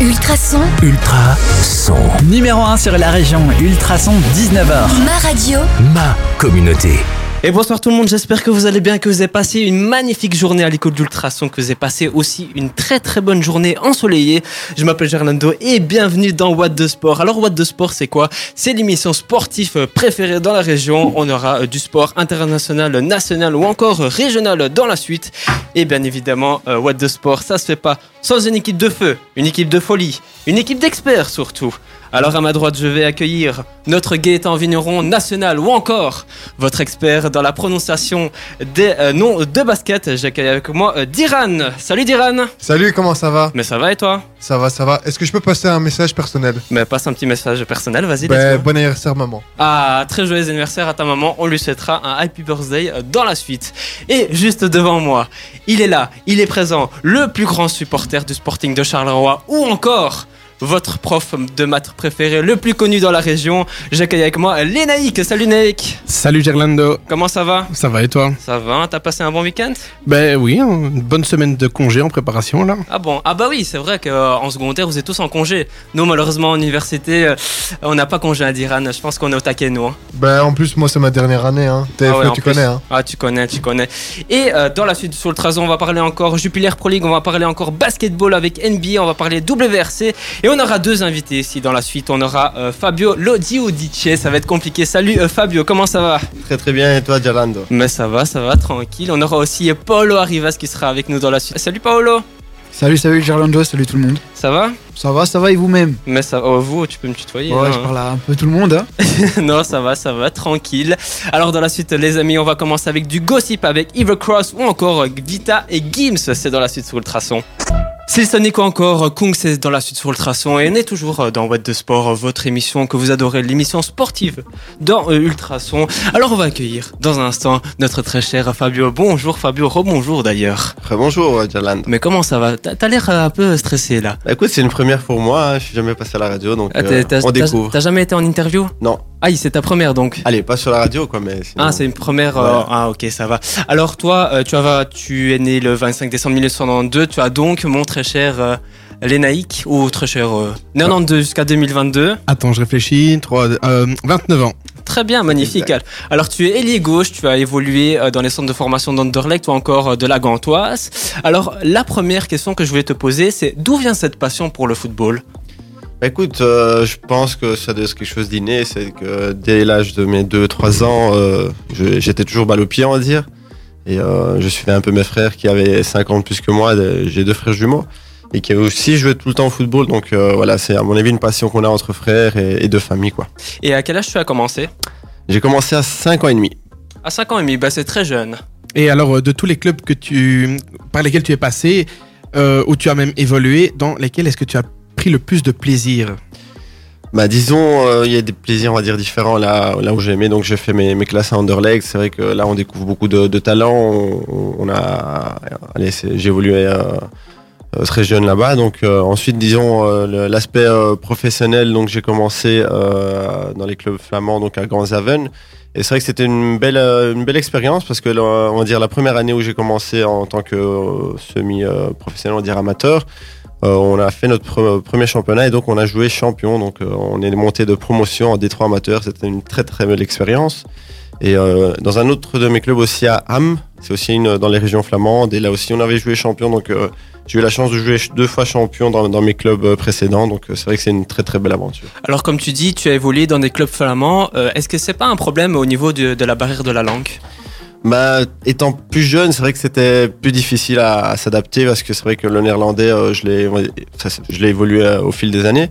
Ultrason, Ultra son. Numéro 1 sur la région, Ultrason 19h. ma radio, Ma communauté. Et bonsoir tout le monde, j'espère que vous allez bien, que vous avez passé une magnifique journée à l'école d'Ultrason, que vous avez passé aussi une très très bonne journée ensoleillée. Je m'appelle Gerlando et bienvenue dans What de Sport. Alors What de Sport c'est quoi? C'est l'émission sportive préférée dans la région. On aura euh, du sport international, national ou encore régional dans la suite. Et bien évidemment, euh, What de Sport, ça se fait pas sans une équipe de feu, une équipe de folie, une équipe d'experts surtout. Alors à ma droite, je vais accueillir notre Gaëtan Vigneron national ou encore votre expert dans la prononciation des euh, noms de basket. J'accueille avec moi euh, Diran. Salut Diran. Salut, comment ça va? Mais ça va et toi? Ça va, ça va. Est-ce que je peux passer un message personnel? Mais passe un petit message personnel, vas-y. Ben. Bon anniversaire, maman. Ah, très joyeux anniversaire à ta maman. On lui souhaitera un happy birthday euh, dans la suite. Et juste devant moi, il est là, il est présent, le plus grand supporter du Sporting de Charleroi ou encore votre prof de maths préféré, le plus connu dans la région. J'accueille avec moi Lénaïque. Salut Naïk. Salut Gerlando, Comment ça va? Ça va et toi? Ça va, t'as passé un bon week-end? Ben oui, hein, une bonne semaine de congé en préparation là. Ah bon? Ah bah oui, c'est vrai qu'en secondaire, vous êtes tous en congé. Nous, malheureusement, en université, euh, on n'a pas congé à Diran. Je pense qu'on est au taquet, nous. hein. Ben, en plus, moi, c'est ma dernière année. Hein. TFE, Ah ouais, en tu plus. connais. Hein. Ah, tu connais, tu connais. Et euh, dans la suite, sur le Trazon, on va parler encore Jupiler Pro League, on va parler encore basketball avec NBA, on va parler WRC. Et on aura deux invités ici dans la suite. On aura euh, Fabio Lodiudice. Ça va être compliqué. Salut euh, Fabio, comment ça va? Très très bien et toi Gialando? Mais ça va, ça va, tranquille. On aura aussi euh, Paolo Arrivas qui sera avec nous dans la suite. Salut Paolo, Salut, salut Gerlando, salut tout le monde. ça va? Ça va, ça va et vous-même? Mais ça oh, vous, tu peux me tutoyer. Ouais, hein. je parle à un peu tout le monde. hein. non, ça va, ça va, tranquille. Alors dans la suite, les amis, on va commencer avec du gossip avec Eva Cross ou encore Vita et Gims. C'est dans la suite sur Ultrason. C'est Sonic ou encore Kung, c'est dans la suite sur Ultrason et on est toujours dans What de Sport, votre émission que vous adorez, l'émission sportive dans euh, Ultrason. Alors on va accueillir dans un instant notre très cher Fabio. Bonjour Fabio, rebonjour d'ailleurs. Très bonjour Gialando Mais comment ça va? T'as l'air un peu stressé là. Bah, Écoute c'est une première pour moi, hein, je suis jamais passé à la radio donc Ah, euh, on découvre. T'as jamais été en interview? Non, Ah, c'est ta première donc. allez pas sur la radio quoi mais sinon- Ah, c'est une première. euh, ah, ok, ça va. Alors, toi, tu, as, tu es né le 25 décembre 1992. Tu as donc, mon très cher euh, Lénaïque, ou très cher euh, 92 jusqu'à 2022. Attends, je réfléchis, 3, euh, 29 ans. Très bien, magnifique. Alors, tu es ailier gauche. Tu as évolué euh, dans les centres de formation d'Anderlecht ou encore euh, de la Gantoise. Alors, la première question que je voulais te poser, c'est d'où vient cette passion pour le football? Bah, écoute, euh, je pense que ça doit être quelque chose d'inné, c'est que dès l'âge de mes 2-3 ans, euh, j'étais toujours balle au pied on va dire. Et euh, je suivais un peu mes frères qui avaient 5 ans de plus que moi, de- j'ai deux frères jumeaux. Et qui aussi jouaient tout le temps au football, donc euh, voilà, c'est à mon avis une passion qu'on a entre frères et, et de famille quoi. Et à quel âge tu as commencé? J'ai commencé à 5 ans et demi. À 5 ans et demi, bah, c'est très jeune. Et alors, euh, de tous les clubs que tu, par lesquels tu es passé, euh, où tu as même évolué, dans lesquels est-ce que tu as pris le plus de plaisir? Bah disons, euh, il y a des plaisirs, on dire, différents là, où j'ai aimé. Donc j'ai fait mes, classes à Underleg. C'est vrai que là, on découvre beaucoup de, talents. On, a, j'ai évolué euh, euh, très jeune là-bas. Donc ensuite, disons, l'aspect professionnel. Donc j'ai commencé dans les clubs flamands, donc à Grandhaven. Et c'est vrai que c'était une belle, une expérience parce que, on va dire, la première année où j'ai commencé en tant que semi-professionnel, on va dire amateur, euh, on a fait notre pre- premier championnat et donc on a joué champion. Donc euh, on est monté de promotion en Détroit amateur. C'était une très très belle expérience. Et euh, dans un autre de mes clubs aussi à Ham, c'est aussi une, dans les régions flamandes. Et là aussi on avait joué champion. Donc j'ai eu la chance de jouer deux fois champion dans, mes clubs précédents. Donc c'est vrai que c'est une très très belle aventure. Alors, comme tu dis, tu as évolué dans des clubs flamands. Est-ce que c'est pas un problème au niveau de la barrière de la langue? Bah, étant plus jeune, c'est vrai que c'était plus difficile à, à s'adapter parce que c'est vrai que le néerlandais, euh, je l'ai, je l'ai évolué euh, au fil des années.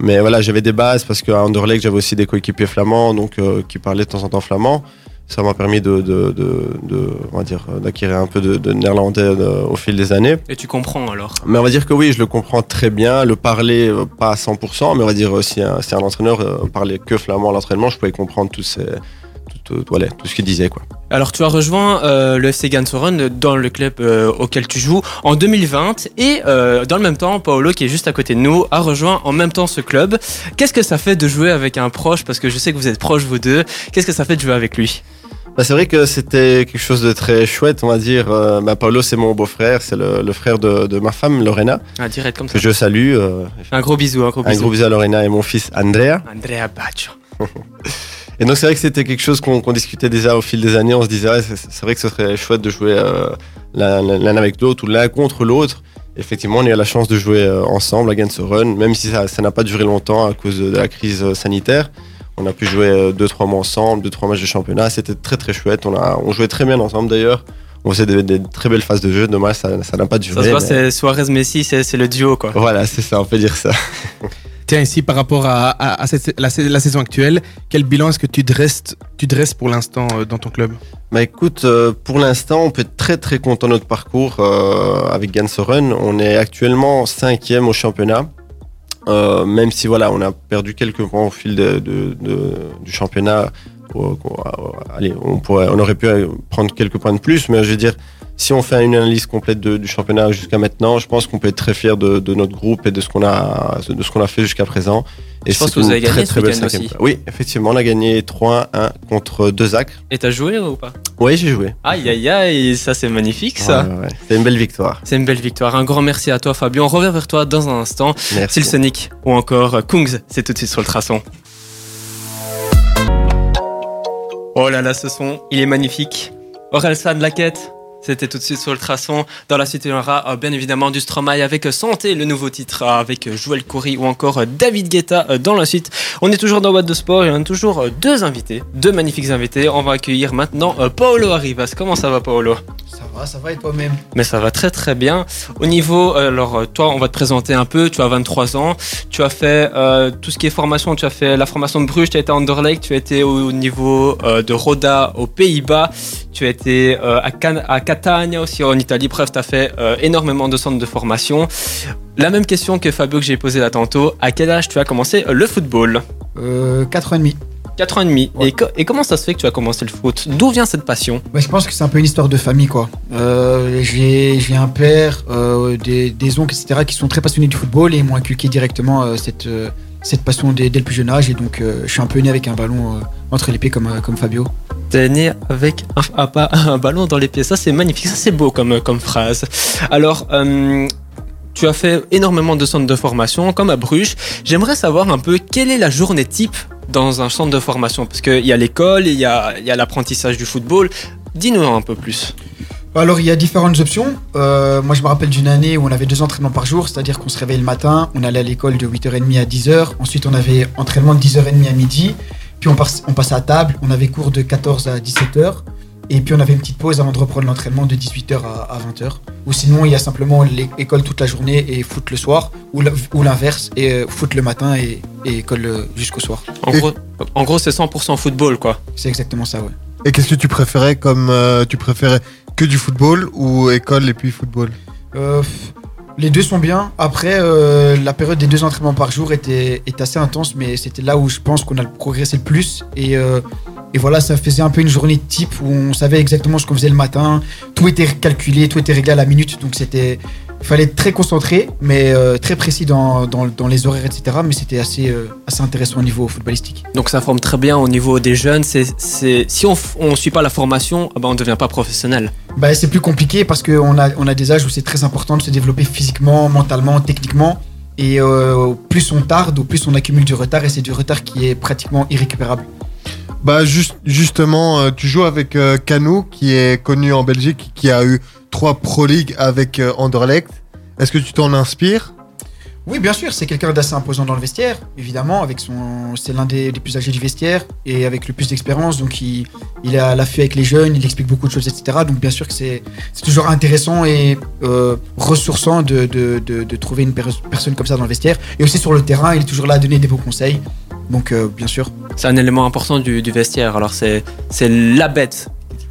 Mais voilà, j'avais des bases parce qu'à Anderlecht, j'avais aussi des coéquipiers flamands, donc euh, qui parlaient de temps en temps flamand. Ça m'a permis de, de, de, de- on va dire, d'acquérir un peu de, néerlandais au fil des années. Et tu comprends alors? Mais on va dire que oui, je le comprends très bien. Le parler, pas à 100%, mais on va dire si un, si un entraîneur parlait que flamand à l'entraînement, je pouvais comprendre ces, tout, tout- voilà, tout ce qu'il disait. Quoi. Alors, tu as rejoint euh, le FC Gansoren dans le club euh, auquel tu joues en 2020. Et euh, dans le même temps, Paolo, qui est juste à côté de nous, a rejoint en même temps ce club. Qu'est-ce que ça fait de jouer avec un proche? Parce que je sais que vous êtes proches, vous deux. Qu'est-ce que ça fait de jouer avec lui? Bah, c'est vrai que c'était quelque chose de très chouette, on va dire. Bah, Paolo, c'est mon beau-frère, c'est le, le frère de, de ma femme, Lorena, Ah, direct comme ça. que je salue. Un gros bisou, un gros un bisou. gros bisou à Lorena et mon fils Andrea. Andrea Baccio. Et donc c'est vrai que c'était quelque chose qu'on discutait déjà au fil des années. On se disait, ouais, c'est vrai que ce serait chouette de jouer euh, l'un avec l'autre ou l'un contre l'autre. Effectivement, on a eu la chance de jouer euh, ensemble à Against Run, même si ça n'a pas duré longtemps à cause de, la crise euh, sanitaire. On a pu jouer euh, deux trois mois ensemble, deux trois matchs de championnat. C'était très très chouette. On a on jouait très bien ensemble d'ailleurs. On faisait des, des très belles phases de jeu. Dommage, ça n'a pas duré. Ça se voit, mais- c'est Suarez Messi, c'est c'est le duo quoi. Voilà, c'est ça, on peut dire ça. Tiens, ici, par rapport à, la, sa- la saison actuelle, quel bilan est-ce que tu dresses, pour l'instant euh, dans ton club? Bah écoute, euh, pour l'instant, on peut être très très content de notre parcours euh, avec Gansoren. On est actuellement cinquième au championnat. Même si voilà, on a perdu quelques points au fil du championnat. Allez, on, pourrait, on aurait pu prendre quelques points de plus, mais je veux dire, si on fait une analyse complète de- du championnat jusqu'à maintenant, je pense qu'on peut être très fier de, de notre groupe et de ce qu'on a, de ce qu'on a fait jusqu'à présent. Et Je pense que vous avez gagné très très belle aussi. Oui, effectivement, on a gagné 3-1 contre deux acres. Et t'as joué ou pas? Oui, j'ai joué. Aïe aïe aïe, ça c'est magnifique ça. Ouais, ouais, ouais. C'est une belle victoire. C'est une belle victoire. Un grand merci à toi Fabien. On revient vers toi dans un instant. Merci. Style Sonic ou encore Kungs, c'est tout de suite sur le traçon. Oh là là, ce son, il est magnifique. Orelsan Laquette, c'était tout de suite sur le traçon. Dans la suite, il y aura euh, bien évidemment du Stromae avec euh, Santé, le nouveau titre euh, avec Joël Coury ou encore David Guetta dans la suite. On est toujours dans What de Sport et on a toujours deux invités, deux magnifiques invités. On va accueillir maintenant Paolo Arribas. Comment ça va Paolo? Ça va, ça va et toi-même? Mais ça va très très bien. Au niveau, alors toi, on va te présenter un peu. Tu as 23 ans. Tu as fait euh, tout ce qui est formation. Tu as fait la formation de Bruges. Tu as été à Anderlecht. Tu as été au niveau euh, de Roda aux Pays-Bas. Tu as été euh, à, Can- à Catania aussi en Italie. Bref, tu as fait euh, énormément de centres de formation. La même question que Fabio que j'ai posée là tantôt. À quel âge tu as commencé euh, le football? Euh, 4 ans et demi. 4 ans et demi. Ouais. Et, co- et comment ça se fait que tu as commencé le foot? D'où vient cette passion? Ouais, je pense que c'est un peu une histoire de famille, quoi. Euh, j'ai un père, euh, des, des oncles, etc., qui sont très passionnés du football et m'ont inculqué directement euh, cette, cette passion dès, dès le plus jeune âge. Et donc, je suis un peu né avec un ballon entre les pieds comme, comme Fabio. Né avec un, un ba- un ballon dans les pieds. Ça, c'est magnifique. Ça, c'est beau comme, comme phrase. Alors, euh, tu as fait énormément de centres de formation, comme à Bruges. J'aimerais savoir un peu quelle est la journée type dans un centre de formation? Parce qu'il y a l'école, il y a, y a l'apprentissage du football. Dis-nous un peu plus. Alors, il y a différentes options. Euh, moi, je me rappelle d'une année où on avait deux entraînements par jour, c'est-à-dire qu'on se réveillait le matin, on allait à l'école de 8h30 à 10h. Ensuite, on avait entraînement de 10h30 à midi. Puis, on, passe- on passait à table, on avait cours de 14 à 17h. Et puis, on avait une petite pause avant de reprendre l'entraînement de 18h à, 20h. Ou sinon, il y a simplement l'école toute la journée et foot le soir. Ou l'inverse, et euh, foot le matin et, et école euh, jusqu'au soir. En Et- gros, en gros c'est 100% football, quoi. C'est exactement ça, ouais. Et qu'est-ce que tu préférais comme euh, tu préférais que du football ou école et puis football? Euh, les deux sont bien. Après, euh, la période des deux entraînements par jour était, était assez intense, mais c'était là où je pense qu'on a progressé le plus. Et, euh, et voilà, ça faisait un peu une journée type où on savait exactement ce qu'on faisait le matin. Tout était calculé, tout était réglé à la minute. Donc c'était. Il fallait être très concentré, mais euh, très précis dans, dans, dans les horaires, etc. Mais c'était assez, euh, assez intéressant au niveau footballistique. Donc ça forme très bien au niveau des jeunes. C'est, c'est, si on ne suit pas la formation, ah ben, on ne devient pas professionnel. Bah, c'est plus compliqué parce qu'on a, on a des âges où c'est très important de se développer physiquement, mentalement, techniquement. Et euh, plus on tarde, au plus on accumule du retard, et c'est du retard qui est pratiquement irrécupérable. Bah juste, justement, euh, tu joues avec euh, Cano qui est connu en Belgique, qui a eu trois Pro League avec euh, Anderlecht. Est-ce que tu t'en inspires? Oui, bien sûr, c'est quelqu'un d'assez imposant dans le vestiaire, évidemment. Avec son, c'est l'un des, des plus âgés du vestiaire et avec le plus d'expérience. Donc, il, il est à l'affût avec les jeunes, il explique beaucoup de choses, etc. Donc, bien sûr que c'est, c'est toujours intéressant et euh, ressourçant de, de, de, de trouver une per- personne comme ça dans le vestiaire. Et aussi sur le terrain, il est toujours là à donner des bons conseils. Donc, euh, bien sûr. C'est un élément important du, du vestiaire. Alors c'est, c'est la bête.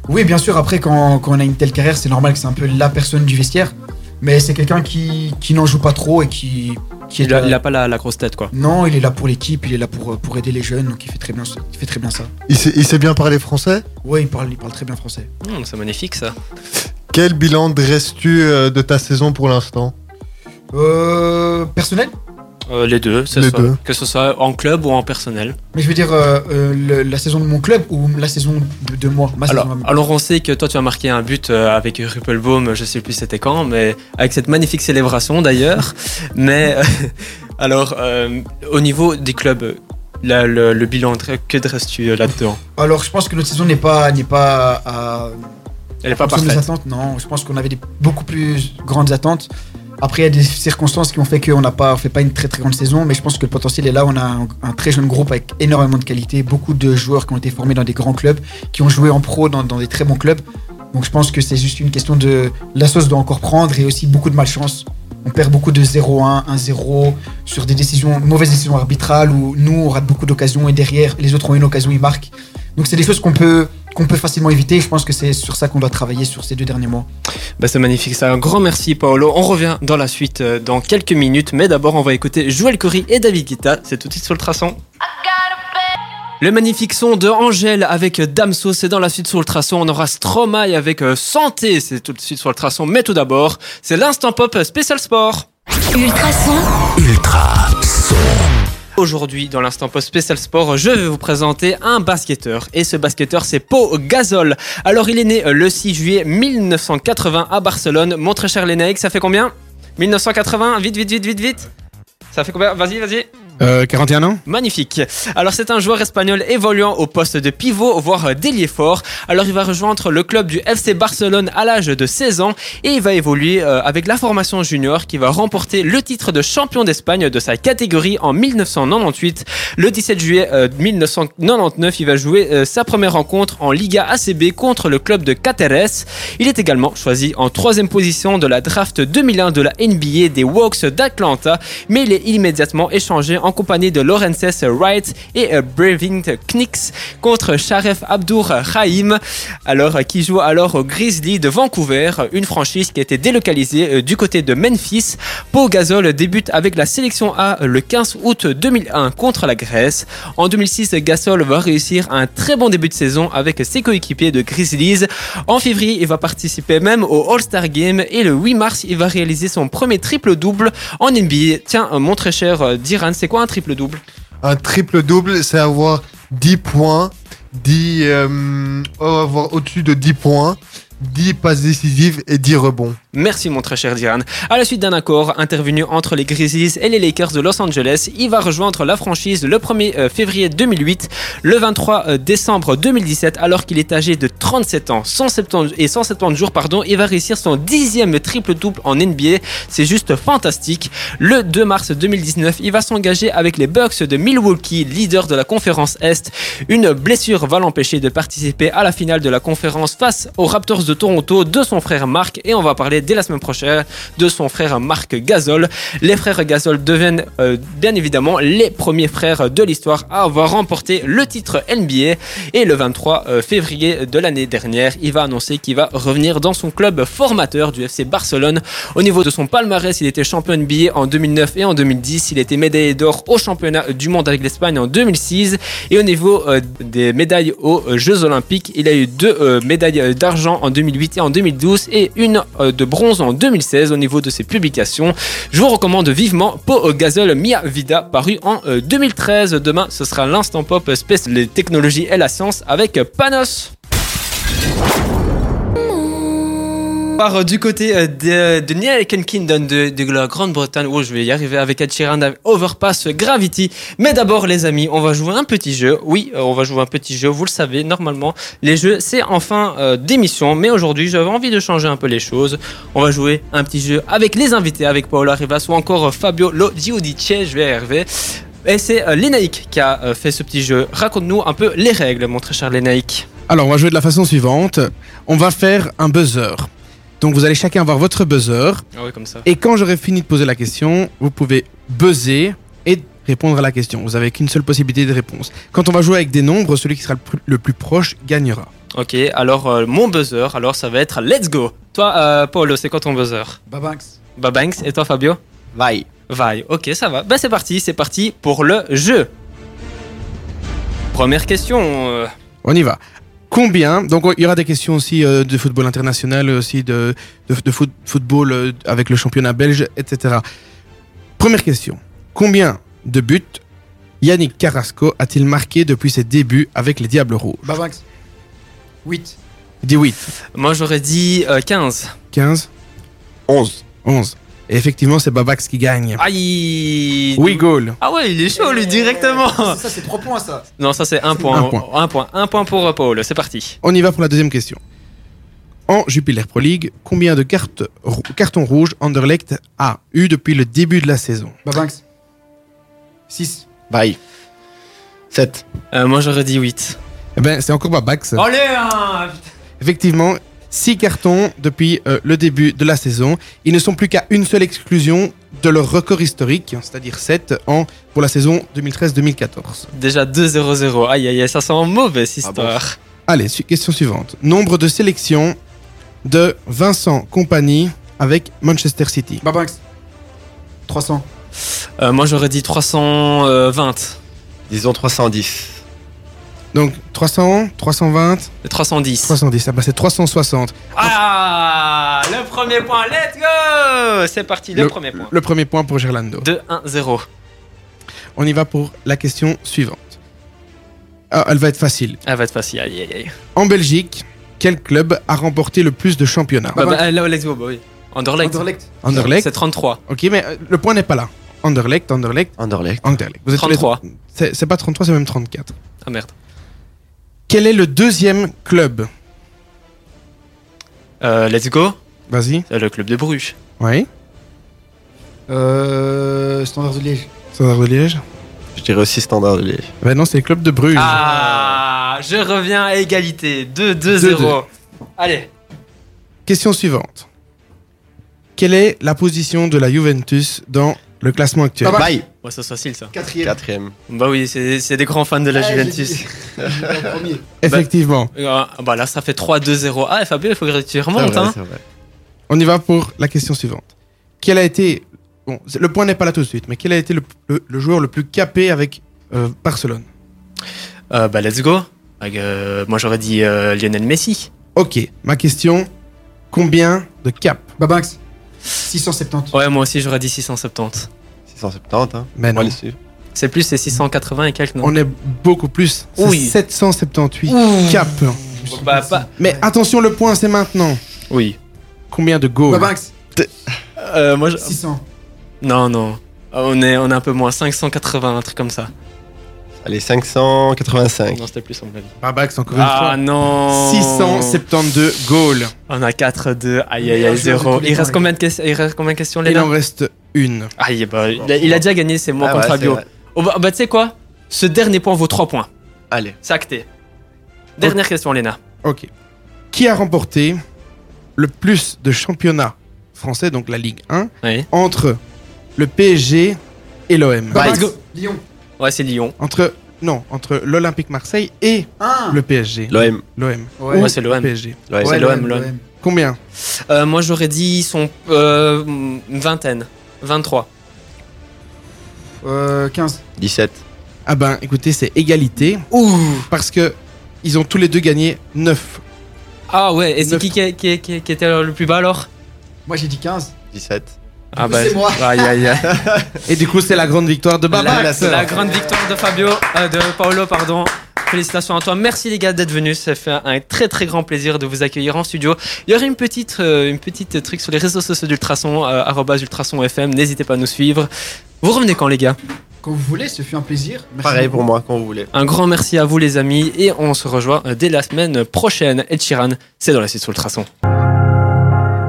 Oui, bien sûr, après, quand, quand on a une telle carrière, c'est normal que c'est un peu la personne du vestiaire. Mais c'est quelqu'un qui, qui n'en joue pas trop et qui, qui est Il n'a là- pas la, la grosse tête, quoi. Non, il est là pour l'équipe, il est là pour, pour aider les jeunes, donc il fait très bien, ça- il fait très bien ça. il sait, il sait bien parler français? Ouais, il parle, il parle très bien français. Hum, c'est magnifique, ça. Quel bilan dresses-tu euh, de ta saison pour l'instant? Euh, personnel? Euh, les deux, Les. Que ce soit en club ou en personnel. Mais je veux dire, euh, euh, le- la saison de mon club ou la saison de, de moi ma Alors, saison à moi. alors on sait que toi tu as marqué un but euh, avec Ruppelbaum, je sais plus c'était quand, mais avec cette magnifique célébration d'ailleurs. mais euh, alors euh, au niveau des clubs, la- le, le bilan, que dresses-tu euh, là-dedans? Alors, je pense que notre saison n'est pas, n'est pas à, Elle est pas en dessous de nos parfaite. attentes. Non, je pense qu'on avait des beaucoup plus grandes attentes. Après, il y a des circonstances qui ont fait qu'on n'a pas fait pas une très très grande saison, mais je pense que le potentiel est là. On a un, très jeune groupe avec énormément de qualité, beaucoup de joueurs qui ont été formés dans des grands clubs, qui ont joué en pro dans, dans des très bons clubs. Donc je pense que c'est juste une question de la sauce doit encore prendre et aussi beaucoup de malchance. On perd beaucoup de 0-1, 1-0 sur des décisions, mauvaises décisions arbitrales où nous on rate beaucoup d'occasions et derrière les autres ont une occasion, ils marquent. Donc c'est des choses qu'on peut qu'on peut facilement éviter. Je pense que c'est sur ça qu'on doit travailler sur ces deux derniers mois. Bah, c'est magnifique, ça. Un grand merci Paolo. On revient dans la suite euh, dans quelques minutes, mais d'abord on va écouter Joël Corry et David Guetta. C'est tout de suite sur le traçon. Le magnifique son de Angèle avec Damso, c'est dans la suite sur le traçon. On aura Stromae avec euh, Santé, c'est tout de suite sur le traçon. Mais tout d'abord, c'est l'instant pop spécial sport. Ultrason, Ultra son. Aujourd'hui, dans l'instant pop spécial sport, je vais vous présenter un basketteur. Et ce basketteur, c'est Pau Gasol. Alors, il est né euh, le 6 juillet 1980 à Barcelone. Mon très cher ça fait combien? 1980 Vite, vite, vite, vite, vite. Ça fait combien? Vas-y, vas-y. Euh, 41 ans Magnifique. Alors c'est un joueur espagnol évoluant au poste de pivot, voire euh, d'ailier fort. Alors il va rejoindre le club du FC Barcelone à l'âge de 16 ans et il va évoluer euh, avec la formation junior qui va remporter le titre de champion d'Espagne de sa catégorie en 1998. Le 17 juillet euh, 1999, il va jouer euh, sa première rencontre en Liga ACB contre le club de Cáceres. Il est également choisi en troisième position de la draft 2001 de la NBA des Hawks d'Atlanta, mais il est immédiatement échangé en compagnie de Lawrence Wright et euh, Brevin Knicks contre Sharef Abdur Rahim, alors euh, qui joue alors au Grizzly de Vancouver, une franchise qui a été délocalisée euh, du côté de Memphis. Pau Gasol débute avec la sélection A le 15 août 2001 contre la Grèce. En 2006, Gasol va réussir un très bon début de saison avec ses coéquipiers de Grizzlies. En février, il va participer même au All-Star Game et le 8 mars, il va réaliser son premier triple-double en NBA. Tiens, euh, mon très cher euh, Diran, c'est quoi un triple-double Un triple-double, c'est avoir 10 points, 10, euh, avoir au-dessus de 10 points, 10 passes décisives et 10 rebonds. Merci mon très cher Diran. À la suite d'un accord intervenu entre les Grizzlies et les Lakers de Los Angeles, il va rejoindre la franchise le 1er euh, février 2008, le 23 euh, décembre 2017, alors qu'il est âgé de 37 ans 170 et 170 jours, pardon, il va réussir son dixième triple-double en NBA. C'est juste fantastique. Le 2 mars 2019, il va s'engager avec les Bucks de Milwaukee, leader de la conférence Est. Une blessure va l'empêcher de participer à la finale de la conférence face aux Raptors de Toronto de son frère Marc et on va parler dès la semaine prochaine de son frère Marc Gasol. Les frères Gasol deviennent euh, bien évidemment les premiers frères de l'histoire à avoir remporté le titre NBA et le 23 euh, février de l'année dernière, il va annoncer qu'il va revenir dans son club formateur du FC Barcelone. Au niveau de son palmarès, il était champion NBA en 2009 et en 2010, il était médaillé d'or au championnat du monde avec l'Espagne en 2006 et au niveau euh, des médailles aux Jeux Olympiques, il a eu deux médailles d'argent en 2008 et en 2012 et une euh, de bronze en 2016 au niveau de ses publications. Je vous recommande vivement Pau Gasol Mia Vida paru en euh, 2013. Demain, ce sera l'instant pop space les technologies et la science avec Panos. Par euh, du côté euh, de, de United Kingdom de, de la Grande-Bretagne, où je vais y arriver avec Ed Sheeran Overpass Gravity. Mais d'abord, les amis, on va jouer un petit jeu. Oui, euh, on va jouer un petit jeu. Vous le savez, normalement, les jeux, c'est en fin euh, d'émission. Mais aujourd'hui, j'avais envie de changer un peu les choses. On va jouer un petit jeu avec les invités, avec Paola Rivas ou encore euh, Fabio Lo Giudice. Je vais y arriver. Et c'est euh, qui a euh, fait ce petit jeu. Raconte-nous un peu les règles, mon très cher Lénaïque. Alors, on va jouer de la façon suivante. On va faire un buzzer. Donc, vous allez chacun avoir votre buzzer. Ah oui, comme ça. Et quand j'aurai fini de poser la question, vous pouvez buzzer et répondre à la question. Vous n'avez qu'une seule possibilité de réponse. Quand on va jouer avec des nombres, celui qui sera le plus, le plus proche gagnera. Ok, alors euh, mon buzzer, alors ça va être let's go. Toi, euh, Paolo, c'est quoi ton buzzer? Babanks. Babanks et toi, Fabio? Vaille. Vaille. Ok, ça va. Bah c'est parti, c'est parti pour le jeu. Première question. euh, On y va. Combien Donc, il y aura des questions aussi euh, de football international, aussi de, de, de foot- football euh, avec le championnat belge, etc. Première question. Combien de buts Yannick Carrasco a-t-il marqué depuis ses débuts avec les Diables Rouges Babanks. 8. Dis 8. Moi j'aurais dit euh, 15. 15 11. 11. Et effectivement, c'est Babax qui gagne. Aïe Oui, goal. Ah ouais, il est chaud lui directement Ça, c'est 3 points, ça. Non, ça c'est un point. Un point. Un point. Un point pour euh, Paul, c'est parti. On y va pour la deuxième question. En Jupiler Pro League, combien de cartes cartons rouges Anderlecht a eu depuis le début de la saison? Babanks. 6. Bye. 7. Euh, moi j'aurais dit 8. Eh ben, c'est encore Babax. Allez hein Effectivement, 6 cartons depuis euh, le début de la saison. Ils ne sont plus qu'à une seule exclusion de leur record historique, c'est-à-dire 7 en, pour la saison 2013-2014. Déjà 2-0-0. Aïe aïe aïe, ça sent mauvaise Ah histoire. Allez, su- question suivante. Nombre de sélections de Vincent Compagnie avec Manchester City. Babanks. 300. Euh, moi j'aurais dit 320. Disons 310. Donc 300, 320, 310. 310. Ah bah c'est 360. Ah Le premier point, let's go C'est parti, le, premier point. Le premier point pour Gerlando. 2-1-0. On y va pour la question suivante. Ah, elle va être facile. Elle va être facile, aïe aïe aïe. En Belgique, quel club a remporté le plus de championnats? Bah, bah, là, let's go, bah oui. Anderlecht. Anderlecht. Anderlecht. C'est 33. Ok, mais euh, le point n'est pas là. Anderlecht, Anderlecht, Anderlecht. Anderlecht. Vous êtes tous les 33. deux- C'est c'est pas 33, c'est même 34. Ah merde. Quel est le deuxième club Euh, let's go. Vas-y. C'est le club de Bruges. Oui. Euh, Standard de Liège. Standard de Liège. Je dirais aussi Standard de Liège. Ben non, c'est le club de Bruges. Ah Je reviens à égalité. 2-2-0. 2-2. Allez. Question suivante. Quelle est la position de la Juventus dans le classement actuel Ah bah. Bye. Ouais, ça c'est facile ça. Quatrième. Quatrième. Bah oui, c'est c'est des grands fans de la Ah, Juventus. premier. Effectivement. Ah, bah là, ça fait 3-2-0. Ah, Fabio, il faut que tu remontes. vrai, Hein. vrai. On y va pour la question suivante. Quel a été. Bon, le point n'est pas là tout de suite, mais quel a été le, le- le joueur le plus capé avec euh, Barcelone? Euh, bah let's go. Avec, euh, moi j'aurais dit euh, Lionel Messi. Ok, ma question. Combien de caps Babanks. 670. Ouais, moi aussi j'aurais dit 670. 670, hein. Ben On va non. les suivre. C'est plus, c'est 680 et quelques, non? On est beaucoup plus. C'est Oui. 778 caps. Bah, pas- Mais attention, le point c'est maintenant. Oui. Combien de goals? Babanks. Euh, moi, je- 600. non, non. On est, on est un peu moins, 580, un truc comme ça. Allez, 585. Non, c'était plus en avis. Babax, encore une Ah fois. non 672 goals. On a 4-2, aïe aïe Meilleur aïe, de 0. tous les Il reste, les combien de ques- il reste combien de questions, Il Léna? en reste une. Aïe, bah, il, a, il a déjà gagné, c'est moi Ah contre ouais, Fabio. vrai. Oh, bah, bah, tu sais quoi? Ce dernier point vaut 3 points. Allez. C'est acté. Dernière question, Léna. Ok. Qui a remporté le plus de championnats français, donc la Ligue 1, Oui. entre le PSG et l'OM Babanks. go. Lyon. Ouais, c'est Lyon. Entre non, entre l'Olympique Marseille et 1. le PSG. L'OM. L'OM. Ouais. Ouais, c'est l'OM. PSG. L'OM. c'est l'OM, l'OM. Combien? Euh, moi, j'aurais dit son euh, une vingtaine. 23. Euh, 15. 17. Ah ben, écoutez, c'est égalité Ouh parce que ils ont tous les deux gagné 9. Ah ouais, et c'est Neuf. qui qui, qui- qui- qui était le plus bas alors? Moi j'ai dit 15. 17. Ah coup, c'est moi. Aïe aïe aïe. Et du coup, c'est la grande victoire de la, Babax. la grande victoire de Fabio, euh, de Paolo, pardon. Félicitations à toi. Merci les gars d'être venus. Ça fait un très très grand plaisir de vous accueillir en studio. Il y aurait une petite, euh, une petite truc sur les réseaux sociaux d'Ultrason, euh, arobase Ultrason FM. N'hésitez pas à nous suivre. Vous revenez quand les gars? Quand vous voulez, ce fut un plaisir. Merci Pareil pour moi, quand vous voulez. Un grand merci à vous les amis et on se rejoint euh, dès la semaine prochaine. Ed Sheeran, c'est dans la suite sur Ultrason.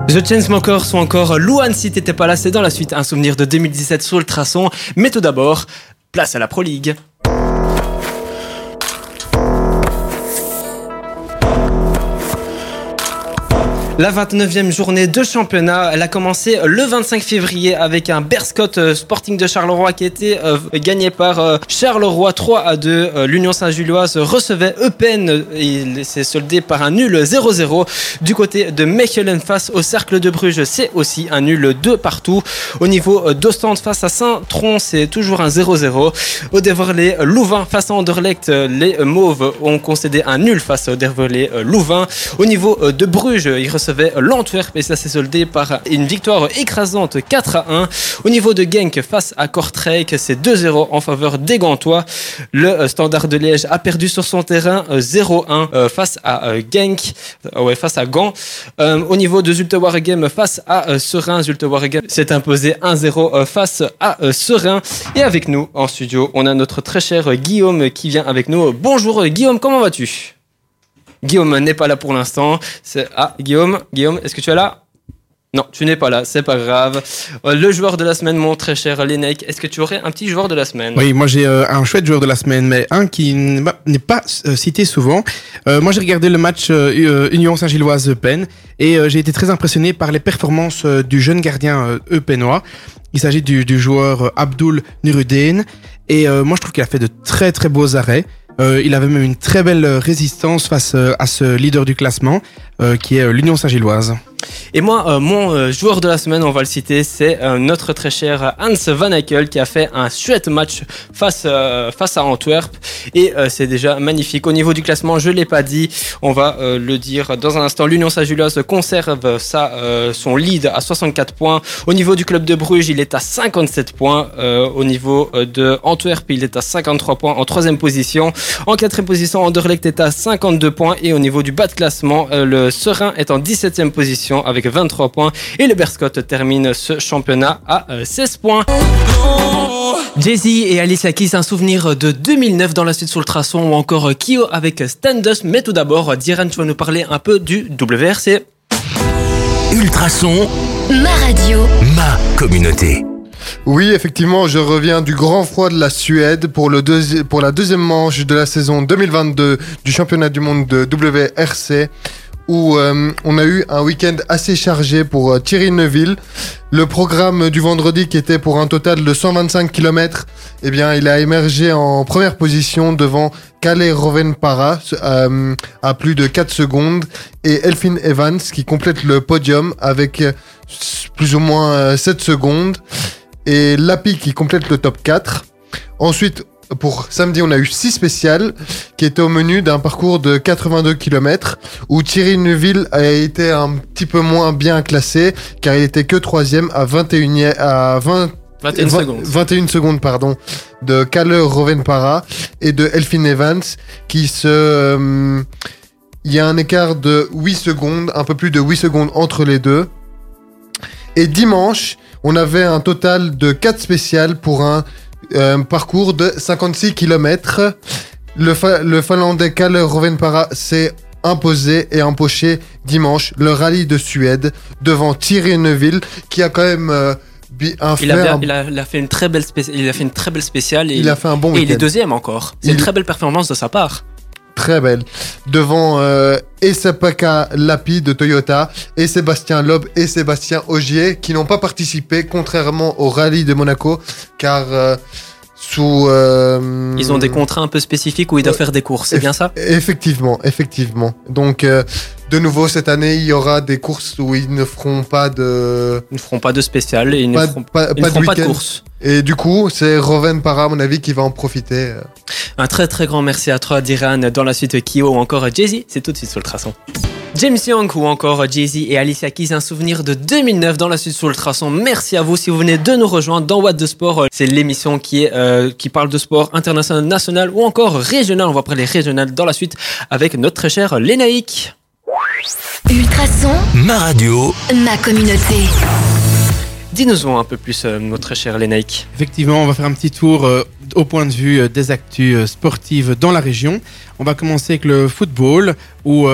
The Chainsmokers sont encore Louane si t'étais pas là, c'est dans la suite un souvenir de 2017 sur Ultrason. Mais tout d'abord, place à la Pro League. La 29e journée de championnat, elle a commencé le 25 février avec un Berscott euh, Sporting de Charleroi qui était euh, gagné par euh, Charleroi 3 à 2. Euh, L'Union Saint-Gilloise recevait Eupen et il s'est soldé par un nul 0-0. Du côté de Mechelen face au Cercle de Bruges, c'est aussi un nul 2 partout. Au niveau d'Ostende face à Saint-Tron, c'est toujours un 0-0. Au Deverley Louvain face à Anderlecht, les Mauves ont concédé un nul face au Deverley Louvain. Au niveau de Bruges, recevaient recevait l'Antwerp et ça s'est soldé par une victoire écrasante 4 à 1. Au niveau de Genk face à Kortrijk, c'est 2-0 en faveur des Gantois. Le euh, Standard de Liège a perdu sur son terrain euh, 0-1 euh, face à euh, Genk, euh, ouais, face à Gand. Euh, au niveau de Zulte Waregem face à euh, Serein, Zulte Waregem s'est imposé 1-0 euh, face à euh, Serein. Et avec nous en studio, on a notre très cher euh, Guillaume qui vient avec nous. Bonjour euh, Guillaume, comment vas-tu? Guillaume n'est pas là pour l'instant. Ah, Guillaume, Guillaume, est-ce que tu es là? Non, tu n'es pas là, c'est pas grave. Euh, Le joueur de la semaine, mon très cher Lénec, est-ce que tu aurais un petit joueur de la semaine? Oui, moi j'ai euh, un chouette joueur de la semaine, mais un qui n'est pas- euh, cité souvent. Moi j'ai regardé le match Union Saint-Gilloise Eupen et j'ai été très impressionné par les performances du jeune gardien Eupenois. Il s'agit du, du joueur Abdul Nurudeen et moi je trouve qu'il a fait de très très beaux arrêts. Euh, il avait même une très belle euh, résistance face euh, à ce leader du classement qui est l'Union Saint-Gilloise. Et moi, euh, mon euh, joueur de la semaine, on va le citer, c'est euh, notre très cher Hans Van Eyck qui a fait un chouette match face, face à Antwerp. Et c'est déjà magnifique. Au niveau du classement, je l'ai pas dit, on va le dire dans un instant. L'Union Saint-Gilloise conserve sa, son lead à 64 points. Au niveau du club de Bruges, il est à 57 points. Au niveau de Antwerp, il est à 53 points en troisième position. En quatrième position, Anderlecht est à 52 points. Et au niveau du bas de classement, le Serein est en 17e position avec 23 points. Et le Berscott termine ce championnat à euh, 16 points. Jay-Z et Alicia Keys, un souvenir de 2009 dans la suite sur le traçon ou encore Kyo avec Standus. Mais tout d'abord, Diran, tu vas nous parler un peu du WRC. Ultrason, Ma radio. ma communauté. Oui, effectivement, je reviens du grand froid de la Suède pour, le deuxi- pour la deuxième manche de la saison 2022 du championnat du monde de WRC où euh, on a eu un week-end assez chargé pour euh, Thierry Neuville. Le programme du vendredi qui était pour un total de 125 km, eh bien, il a émergé en première position devant Calais Rovenpara euh, à plus de 4 secondes et Elfin Evans qui complète le podium avec euh, plus ou moins euh, 7 secondes et Lapi qui complète le top 4. Ensuite, pour samedi, on a eu 6 spéciales qui étaient au menu d'un parcours de 82 km où Thierry Neuville a été un petit peu moins bien classé car il était que troisième à 21 à 20 21 vingt- secondes. 21 secondes pardon de Kalle Rovenpara et de Elfin Evans qui se euh, il y a un écart de 8 secondes, un peu plus de 8 secondes entre les deux. Et dimanche, on avait un total de 4 spéciales pour un euh, parcours de 56 km. Le, Fa- le Finlandais Kalle Rovenpara s'est imposé et empoché dimanche le rallye de Suède devant Thierry Neuville qui a quand même euh, un Il a, un- il, a, il a fait une très belle il a fait une très belle spéciale et, il a fait un bon et il est deuxième encore. C'est une très belle performance de sa part. Très belle. Devant euh, Esapaka Lapi de Toyota et Sébastien Loeb et Sébastien Ogier qui n'ont pas participé contrairement au rallye de Monaco car euh, sous... euh, Ils ont des contrats un peu spécifiques où ils doivent faire des courses, c'est bien ça? Effectivement, effectivement. Donc, euh, de nouveau, cette année, il y aura des courses où ils ne feront pas de... Ils ne feront pas de spécial et ils ne feront, pas- ils ne pas feront pas de course. Et du coup, c'est Roven Para, à mon avis, qui va en profiter. euh. Un très très grand merci à toi, Diran, dans la suite Kyo ou encore Jay-Z, c'est tout de suite sur le traçon. James Young ou encore Jay-Z et Alicia Keys, un souvenir de 2009 dans la suite sur le traçon. Merci à vous si vous venez de nous rejoindre dans What de Sport. C'est l'émission qui, est, euh, qui parle de sport international, national ou encore régional. On va parler régional dans la suite avec notre très cher Lénaïque. Ultrason. Ma radio, Ma communauté. Dis-nous un peu plus, euh, notre cher Lénaïque. Effectivement, on va faire un petit tour euh, au point de vue euh, des actus sportives dans la région. On va commencer avec le football, où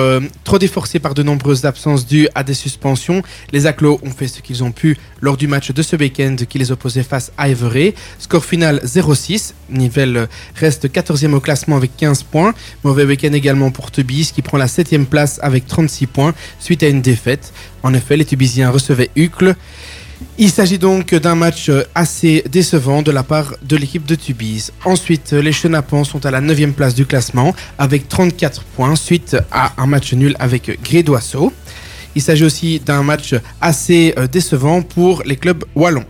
trop déforcé par de nombreuses absences dues à des suspensions, les Aclos ont fait ce qu'ils ont pu lors du match de ce week-end qui les opposait face à Everett. Score final 0-6. Nivelle reste 14e au classement avec 15 points. Mauvais week-end également pour Tubis qui prend la 7e place avec 36 points suite à une défaite. En effet, les Tubisiens recevaient Hucle. Il s'agit donc d'un match euh, assez décevant de la part de l'équipe de Tubize. Ensuite, euh, les Chenapans sont à la 9e place du classement avec 34 points suite à un match nul avec Grédoisseau. Il s'agit aussi d'un match assez euh, décevant pour les clubs wallons.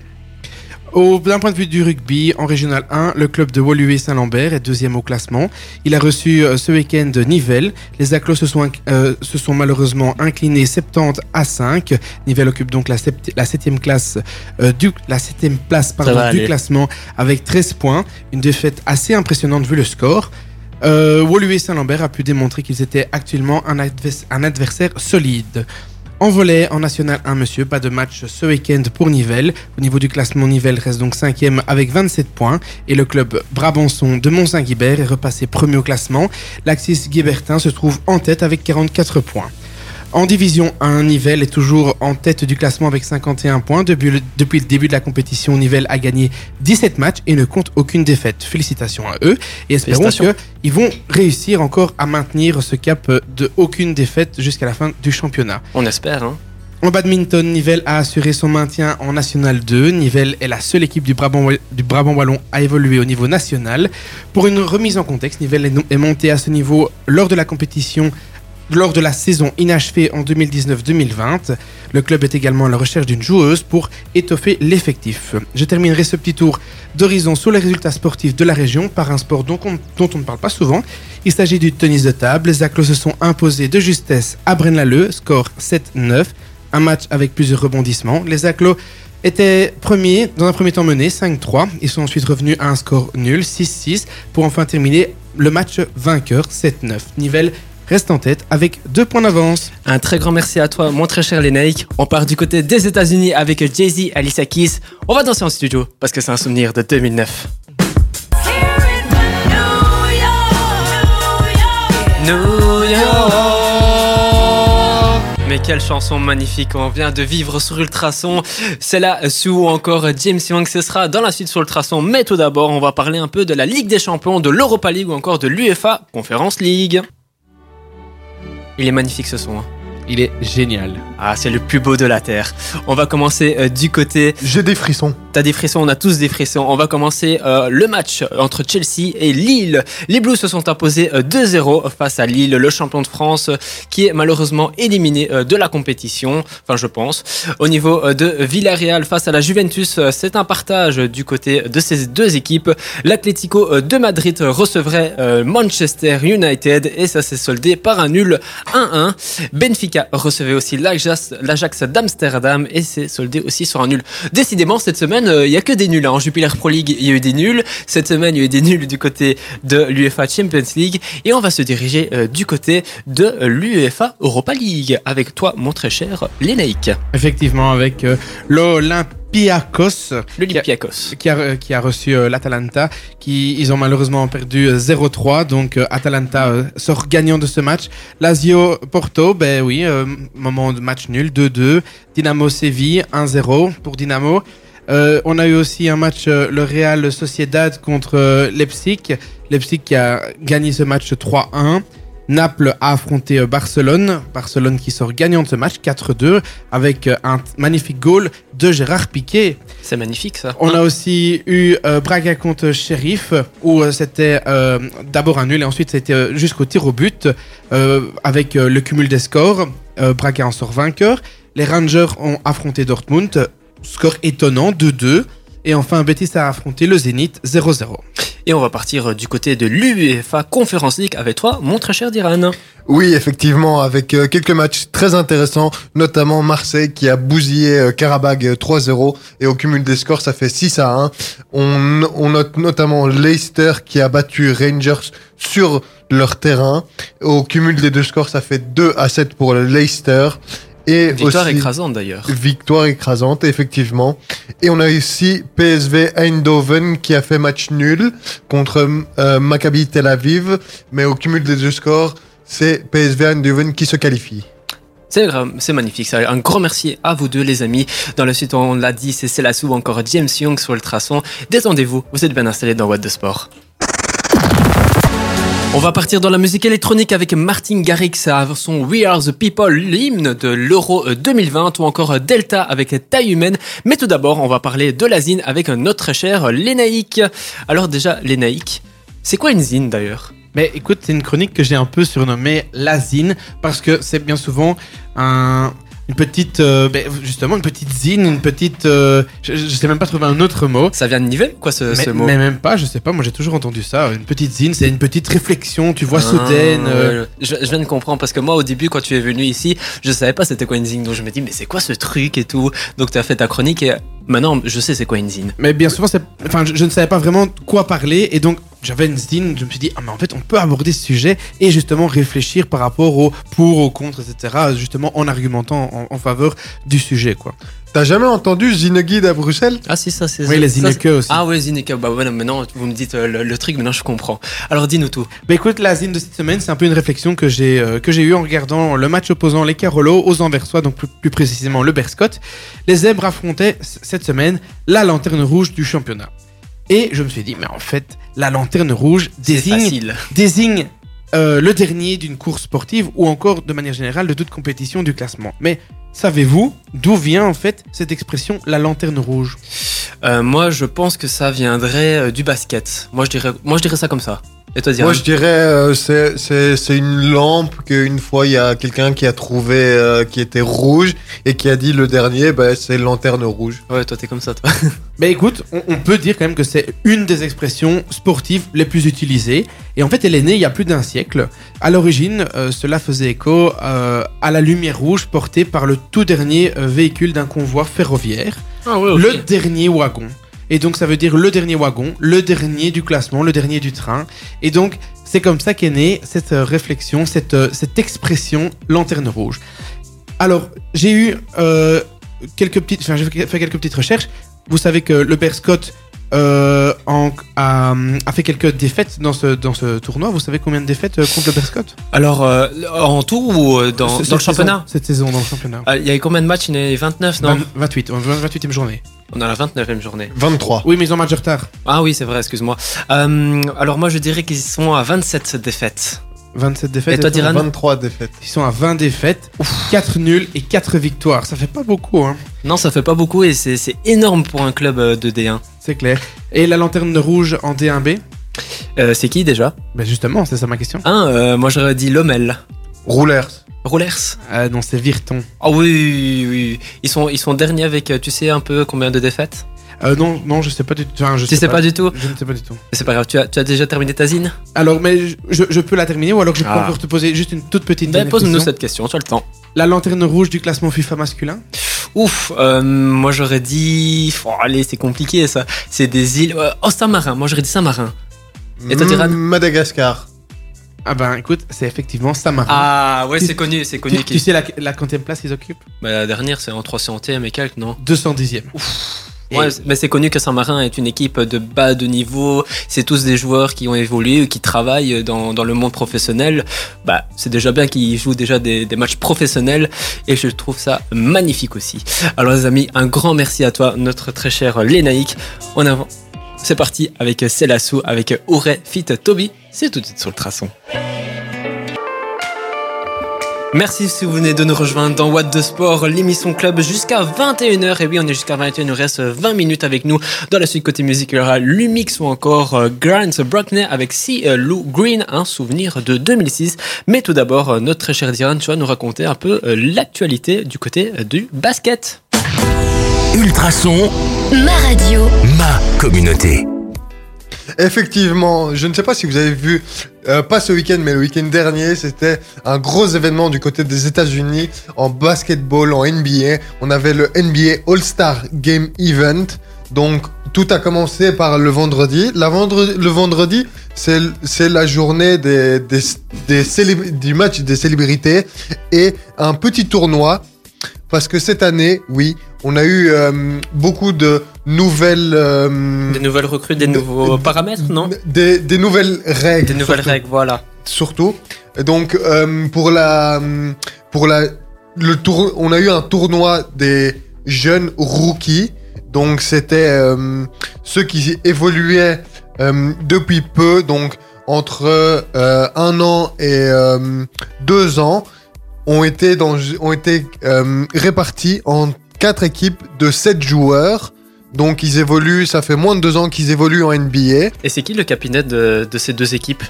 Au d'un point de vue du rugby, en Régional 1, le club de Woluwe Saint-Lambert est deuxième au classement. Il a reçu euh, ce week-end Nivelles. Les Acclos se sont, inc- euh, se sont malheureusement inclinés 70 à 5. Nivelles occupe donc la, sept- la septième classe euh, du la septième place pardon, du classement avec 13 points. Une défaite assez impressionnante vu le score. Euh, Woluwe Saint-Lambert a pu démontrer qu'ils étaient actuellement un, advers- un adversaire solide. En volet, en National 1, monsieur, pas de match ce week-end pour Nivelles. Au niveau du classement, Nivelles reste donc cinquième avec 27 points. Et le club Brabançon de Mont-Saint-Guibert est repassé premier au classement. L'Axis Guibertin se trouve en tête avec 44 points. En division 1, Nivelles est toujours en tête du classement avec 51 points. Depuis le, depuis le début de la compétition, Nivelles a gagné 17 matchs et ne compte aucune défaite. Félicitations à eux et espérons qu'ils vont réussir encore à maintenir ce cap de aucune défaite jusqu'à la fin du championnat. On espère, hein. En badminton, Nivelles a assuré son maintien en National 2. Nivelles est la seule équipe du Brabant, du Brabant Wallon à évoluer au niveau national. Pour une remise en contexte, Nivelles est, no- est monté à ce niveau lors de la compétition, lors de la saison inachevée en 2019-2020. Le club est également à la recherche d'une joueuse pour étoffer l'effectif. Je terminerai ce petit tour d'horizon sur les résultats sportifs de la région par un sport dont on, ne parle pas souvent. Il s'agit du tennis de table. Les Aclos se sont imposés de justesse à Braine-l'Alleud, score 7-9 un match avec plusieurs rebondissements. Les Aclos étaient premiers, dans un premier temps menés 5-3. Ils sont ensuite revenus à un score nul 6-6 pour enfin terminer le match vainqueur 7-9. Nivelles reste en tête avec deux points d'avance. Un très grand merci à toi, mon très cher Lénaïque. On part du côté des États-Unis avec Jay-Z, Alicia Keys. On va danser en studio parce que c'est un souvenir de 2009. New York. Mais quelle chanson magnifique on vient de vivre sur Ultrason. C'est là Sue ou encore James Young. Ce sera dans la suite sur Ultrason. Mais tout d'abord, on va parler un peu de la Ligue des Champions, de l'Europa League ou encore de l'UEFA Conference League. Il est magnifique ce son. hein. Il est génial. Ah, c'est le plus beau de la Terre. On va commencer euh, du côté. J'ai des frissons. T'as des frissons, on a tous des frissons. On va commencer euh, le match entre Chelsea et Lille. Les Blues se sont imposés euh, 2-0 face à Lille, le champion de France, euh, qui est malheureusement éliminé euh, de la compétition. Enfin, je pense. Au niveau euh, de Villarreal face à la Juventus, euh, c'est un partage euh, du côté de ces deux équipes. L'Atlético euh, de Madrid recevrait euh, Manchester United et ça s'est soldé par un nul 1-1. Benfica recevait aussi l'Ajax l'Ajax d'Amsterdam et c'est soldé aussi sur un nul. Décidément, cette semaine, euh, il n'y a que des nuls. hein. En Jupiler Pro League, il y a eu des nuls. Cette semaine, il y a eu des nuls du côté de l'UEFA Champions League. Et on va se diriger euh, du côté de l'UEFA Europa League avec toi, mon très cher Lénaïque, Effectivement, avec euh, l'Olympiakos. l'Olympiakos. qui a, qui a reçu euh, l'Atalanta, qui ils ont malheureusement perdu euh, 0-3, donc euh, Atalanta euh, sort gagnant de ce match. Lazio Porto, ben oui, euh, moment de match nul, 2-2. Dynamo Séville, 1-0 pour Dynamo. Euh, on a eu aussi un match, euh, le Real Sociedad contre euh, Leipzig. Leipzig qui a gagné ce match 3-1. Naples a affronté euh, Barcelone. Barcelone qui sort gagnant de ce match 4-2 avec euh, un magnifique goal de Gérard Piquet. C'est magnifique ça. On a aussi eu euh, Braga contre Sheriff, où c'était euh, d'abord un nul et ensuite c'était jusqu'au tir au but, euh, avec le cumul des scores. Braga en sort vainqueur. Les Rangers ont affronté Dortmund, score étonnant, 2-2. Et enfin, Betis a affronté le Zénith, 0-0. Et on va partir euh, du côté de l'UEFA Conference League avec toi, mon très cher Diran. Oui, effectivement, avec euh, quelques matchs très intéressants, notamment Marseille qui a bousillé euh, Karabag euh, 3-0 et au cumul des scores, ça fait 6 à 1. On, on note notamment Leicester qui a battu Rangers sur leur terrain. Au cumul des deux scores, ça fait 2 à 7 pour le Leicester. Et Victoire aussi- écrasante d'ailleurs. Victoire écrasante, effectivement. Et on a aussi PSV Eindhoven qui a fait match nul contre euh, Maccabi Tel Aviv. Mais au cumul des deux scores, c'est PSV Eindhoven qui se qualifie. C'est magnifique. Ça. Un grand merci à vous deux, les amis. Dans le suite, on l'a dit, c'est Célassou ou encore James Young sur le traçon. Détendez-vous, vous êtes bien installés dans What the Sport. On va partir dans la musique électronique avec Martin Garrix à son We Are the People, l'hymne de l'Euro 2020 ou encore Delta avec Taille Humaine. Mais tout d'abord, on va parler de la zine avec notre cher Lénaïque. Alors déjà, Lénaïque, c'est quoi une zine d'ailleurs? Mais écoute, c'est une chronique que j'ai un peu surnommée La Zine, parce que c'est bien souvent un, une petite, euh, ben, justement, une petite zine, une petite, euh, je, je sais même pas trouver un autre mot. Ça vient de Nivelles, quoi, ce, Mais, ce mot mais même pas, je sais pas, moi j'ai toujours entendu ça. Une petite zine, c'est une petite réflexion, tu vois, soudaine. Ah, euh, ouais, je, je viens de comprendre parce que moi au début quand tu es venu ici je savais pas c'était quoi une zine donc je me dis mais c'est quoi ce truc et tout? Donc tu as fait ta chronique et maintenant je sais c'est quoi une zine Mais bien souvent, c'est- enfin, je, je ne savais pas vraiment quoi parler et donc j'avais une zine. Je me suis dit, ah, mais en fait, on peut aborder ce sujet et justement réfléchir par rapport au pour, au contre, etc. Justement en argumentant en, en faveur du sujet, quoi. T'as jamais entendu Zineguide à Bruxelles? Ah si ça c'est Oui, les ça, Zineke aussi. ah ouais Zineke bah ouais non, maintenant vous me dites euh, le, le truc maintenant je comprends alors dis-nous tout Bah écoute, la zine de cette semaine, c'est un peu une réflexion que j'ai euh, que j'ai eue en regardant le match opposant les Carolo aux Anversois, donc plus, plus précisément le Berscott. Les Zèbres affrontaient cette semaine la lanterne rouge du championnat. Et je me suis dit, mais en fait, la lanterne rouge désigne euh, le dernier d'une course sportive ou encore de manière générale de toute compétition du classement. Mais savez-vous d'où vient en fait cette expression la lanterne rouge? Euh, moi je pense que ça viendrait euh, du basket. Moi je dirais moi je dirais ça comme ça et toi Diane Moi, je dirais, euh, c'est- une lampe qu'une fois, il y a quelqu'un qui a trouvé euh, qui était rouge et qui a dit le dernier, bah, c'est lanterne rouge. ouais toi t'es comme ça toi Bah écoute, on, on peut dire quand même que c'est une des expressions sportives les plus utilisées. Et en fait, elle est née il y a plus d'un siècle. À l'origine, euh, cela faisait écho euh, à la lumière rouge portée par le tout dernier véhicule d'un convoi ferroviaire. ah ouais Le dernier wagon. Et donc ça veut dire le dernier wagon, le dernier du classement, le dernier du train. Et donc c'est comme ça qu'est née cette euh, réflexion, cette, euh, cette expression lanterne rouge. Alors j'ai eu euh, quelques petites, enfin j'ai fait quelques petites recherches. Vous savez que le Berscott euh, en- a, a fait quelques défaites dans ce, dans ce tournoi. Vous savez combien de défaites euh, contre le Berscott alors euh, en tout ou euh, dans, dans le championnat? saison- Cette saison dans le championnat. Il y a eu combien de matchs? Il y en a eu 29, non 20 28, 28e journée. On est à la 29e journée. 23. Oui, mais ils ont un match de retard. Ah oui, c'est vrai, excuse-moi. Euh, alors moi, je dirais qu'ils sont à 27 défaites. 27 défaites. Et toi, Diran 23 défaites. Ils sont à 20 défaites, 4 nuls et 4 victoires. Ça fait pas beaucoup, hein. Non, ça fait pas beaucoup et c'est énorme pour un club euh, de D1. C'est clair. Et la lanterne rouge en D1B Euh, c'est qui déjà? Ben justement, c'est ça ma question. Hein, euh, Moi, j'aurais dit Lomel. Roulers. Roulers Ah non, c'est Virton. Ah oui, oui, oui. Ils sont, ils sont derniers avec, euh, tu sais un peu combien de défaites? Euh, non, non, je sais pas du tout. Enfin, je Tu sais pas du tout Je ne sais pas du tout. C'est pas grave, tu as, tu as déjà terminé ta zine? Alors, mais je, je peux la terminer ou alors je peux Ah. encore te poser juste une toute petite Ben, Pose-nous question. cette question, tu as le temps. La lanterne rouge du classement FIFA masculin? Ouf, euh, moi j'aurais dit... Oh, allez, c'est compliqué ça. C'est des îles... euh, oh, Saint-Marin, moi j'aurais dit Saint-Marin. Et toi, Diran Mm, Madagascar. Ah ben écoute, c'est effectivement Samarin. Ah ouais, c'est connu, c'est connu. tu, qu'ils- tu sais la, la quantième place ils occupent? Bah, la dernière, c'est en 300e et quelques, non? 210e. Et- Mais c'est connu que Saint-Marin est une équipe de bas de niveau. C'est tous des joueurs qui ont évolué, qui travaillent dans, le monde professionnel. Bah, c'est déjà bien qu'ils jouent déjà des, matchs professionnels et je trouve ça magnifique aussi. Alors les amis, un grand merci à toi, notre très cher Lénaïque. En avant. C'est parti avec Célassou, avec Auré Fit Toby. C'est tout de suite sur le traçon. Merci si vous venez de nous rejoindre dans What the Sport, l'émission club jusqu'à 21h. Et oui, on est jusqu'à 21h, il nous reste 20 minutes avec nous. Dans la suite côté musique, il y aura Lumix ou encore euh, Grant Brockney avec Si euh, Lou Green, un souvenir de 2006. Mais tout d'abord, euh, notre très cher Diane, tu vas nous raconter un peu l'actualité du côté du basket. Ultrason, Ma radio. ma communauté. Effectivement, je ne sais pas si vous avez vu, euh, pas ce week-end, mais le week-end dernier, c'était un gros événement du côté des États-Unis en basketball, en NBA. On avait le NBA All-Star Game Event. Donc, tout a commencé par le vendredi. La le vendredi, c'est la journée des, des, des du match des célébrités et un petit tournoi. Parce que cette année, oui, on a eu euh, beaucoup de nouvelles. euh, Des nouvelles recrues, des nouveaux paramètres, non des, des nouvelles règles. Des nouvelles surtout. règles, voilà. Surtout. Et donc, euh, pour la. Pour la. Le tour, on a eu un tournoi des jeunes rookies. Donc, c'était euh, ceux qui évoluaient euh, depuis peu. Donc, entre un an et deux ans, ont été, dans, ont été répartis en quatre équipes de sept joueurs. Donc, ils évoluent. Ça fait moins de deux ans qu'ils évoluent en NBA. Et c'est qui le capitaine de, de ces deux équipes?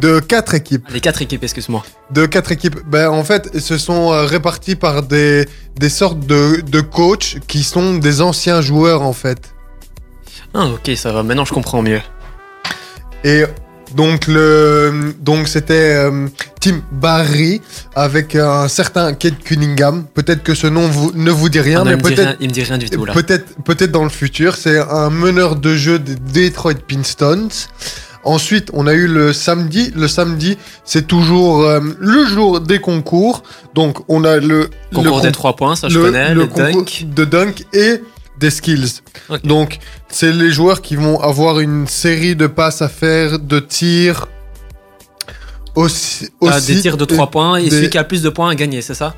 De quatre équipes. Les quatre équipes, excuse-moi. De quatre équipes. Ben, en fait, ils se sont euh, répartis par des, des sortes de, de coachs qui sont des anciens joueurs, en fait. Ah, ok, ça va. Maintenant, je comprends mieux. Et donc, le, donc c'était euh, Team Barry avec un certain Kate Cunningham. Peut-être que ce nom vous, ne vous dit rien, Ah non, mais il, me dit peut-être rien, il me dit rien du tout là. Peut-être, peut-être dans le futur, c'est un meneur de jeu des Detroit Pistons. Ensuite, on a eu le samedi. Le samedi, c'est toujours euh, le jour des concours. Donc, on a le Concours le des trois points, ça je le, connais. le Le, concours dunk. de dunk et des skills. Donc, c'est les joueurs qui vont avoir une série de passes à faire, de tirs. Aussi, Ah, des tirs de 3 points et des- celui qui a le plus de points a gagné, c'est ça?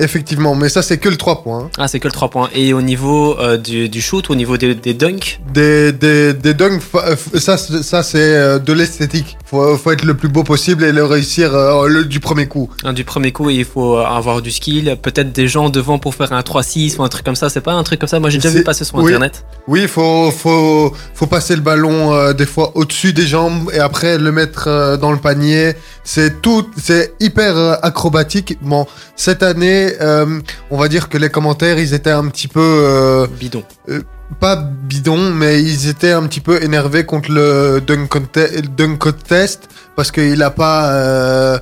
Effectivement, mais ça, c'est que le 3 points. hein. Ah, c'est que le 3 points. Et au niveau euh, du, du shoot, au niveau des, des dunks, Des, des, des dunks, euh, ça, c'est- ça c'est euh, de l'esthétique. Faut, faut être le plus beau possible et le réussir euh, le, du premier coup. hein, du premier coup, il faut avoir du skill. Peut-être des gens devant pour faire un 3-6 ou un truc comme ça. C'est pas un truc comme ça? Moi, j'ai déjà vu passer sur oui. internet. Oui, faut, faut, faut passer le ballon euh, des fois au-dessus des jambes et après le mettre dans le panier. C'est tout, c'est hyper acrobatique. Bon, cette année, euh, on va dire que les commentaires, ils étaient un petit peu euh, Bidon. pas bidons, mais ils étaient un petit peu énervés contre le dunk, conte- dunk contest parce qu'il a pas. euh,